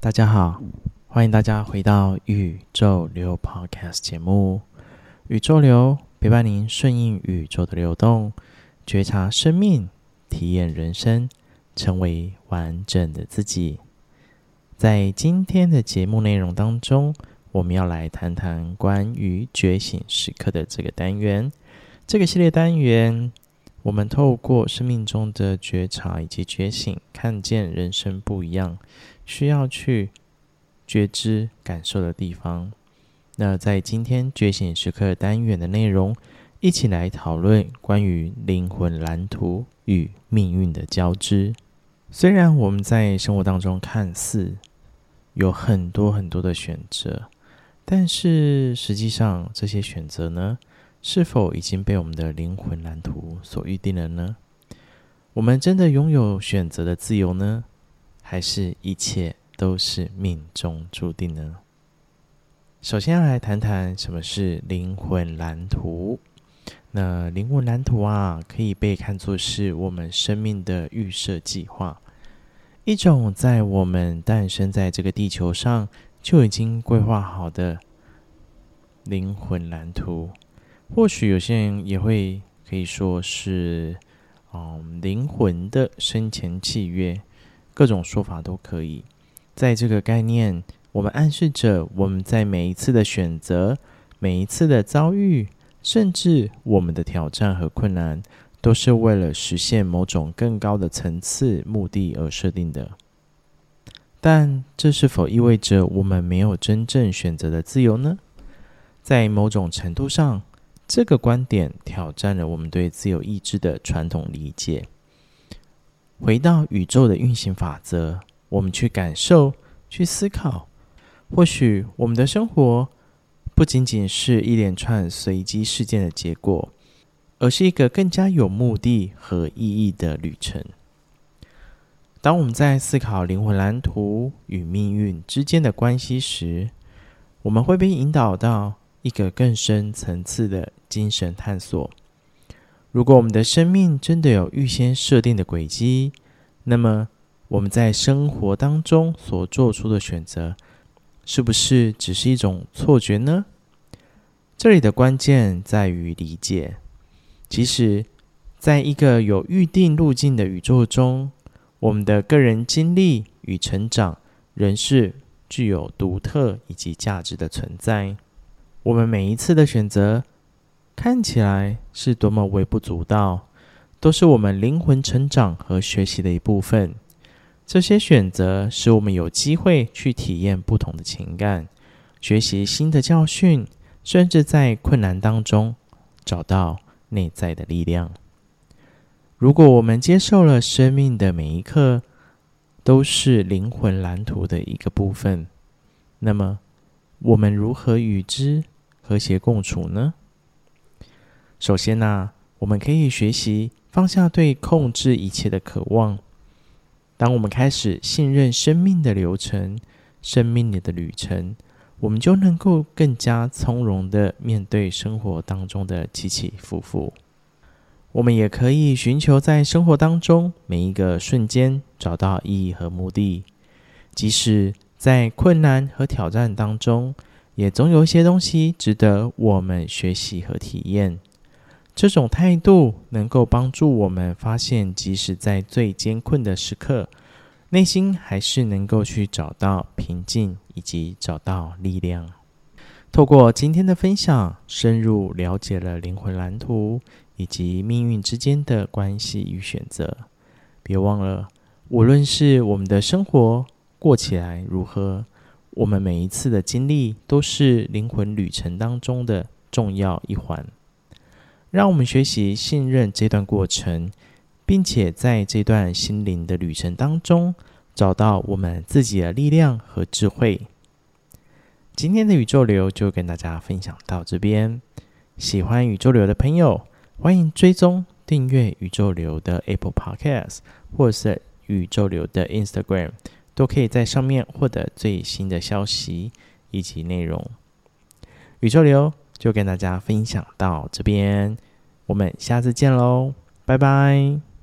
大家好，欢迎大家回到宇宙流 Podcast 节目。宇宙流陪伴您顺应宇宙的流动，觉察生命，体验人生，成为完整的自己。在今天的节目内容当中，我们要来谈谈关于觉醒时刻的这个单元。这个系列单元，我们透过生命中的觉察以及觉醒，看见人生不一样。需要去觉知、感受的地方。那在今天觉醒时刻单元的内容，一起来讨论关于灵魂蓝图与命运的交织。虽然我们在生活当中看似有很多很多的选择，但是实际上这些选择呢，是否已经被我们的灵魂蓝图所预定了呢？我们真的拥有选择的自由呢？还是一切都是命中注定呢？首先要来谈谈什么是灵魂蓝图。那灵魂蓝图啊，可以被看作是我们生命的预设计划，一种在我们诞生在这个地球上就已经规划好的灵魂蓝图。或许有些人也会可以说是，嗯，灵魂的生前契约。各种说法都可以。在这个概念，我们暗示着我们在每一次的选择、每一次的遭遇，甚至我们的挑战和困难，都是为了实现某种更高的层次目的而设定的。但这是否意味着我们没有真正选择的自由呢？在某种程度上，这个观点挑战了我们对自由意志的传统理解。回到宇宙的运行法则，我们去感受、去思考，或许我们的生活不仅仅是一连串随机事件的结果，而是一个更加有目的和意义的旅程。当我们在思考灵魂蓝图与命运之间的关系时，我们会被引导到一个更深层次的精神探索。如果我们的生命真的有预先设定的轨迹，那么我们在生活当中所做出的选择，是不是只是一种错觉呢？这里的关键在于理解，其实在一个有预定路径的宇宙中，我们的个人经历与成长仍是具有独特以及价值的存在。我们每一次的选择，看起来是多么微不足道，都是我们灵魂成长和学习的一部分。这些选择使我们有机会去体验不同的情感，学习新的教训，甚至在困难当中找到内在的力量。如果我们接受了生命的每一刻都是灵魂蓝图的一个部分，那么我们如何与之和谐共处呢？首先呢、我们可以学习放下对控制一切的渴望。当我们开始信任生命的流程、生命里的旅程，我们就能够更加从容的面对生活当中的起起伏伏。我们也可以寻求在生活当中每一个瞬间找到意义和目的，即使在困难和挑战当中，也总有一些东西值得我们学习和体验。这种态度能够帮助我们发现，即使在最艰困的时刻，内心还是能够去找到平静以及找到力量。透过今天的分享，深入了解了灵魂蓝图以及命运之间的关系与选择。别忘了，无论是我们的生活过起来如何，我们每一次的经历都是灵魂旅程当中的重要一环。让我们学习信任这段过程，并且在这段心灵的旅程当中，找到我们自己的力量和智慧。今天的宇宙流就跟大家分享到这边。喜欢宇宙流的朋友，欢迎追踪订阅宇宙流的 Apple Podcast，或是宇宙流的 Instagram，都可以在上面获得最新的消息以及内容。宇宙流就跟大家分享到这边，我们下次见喽，拜拜。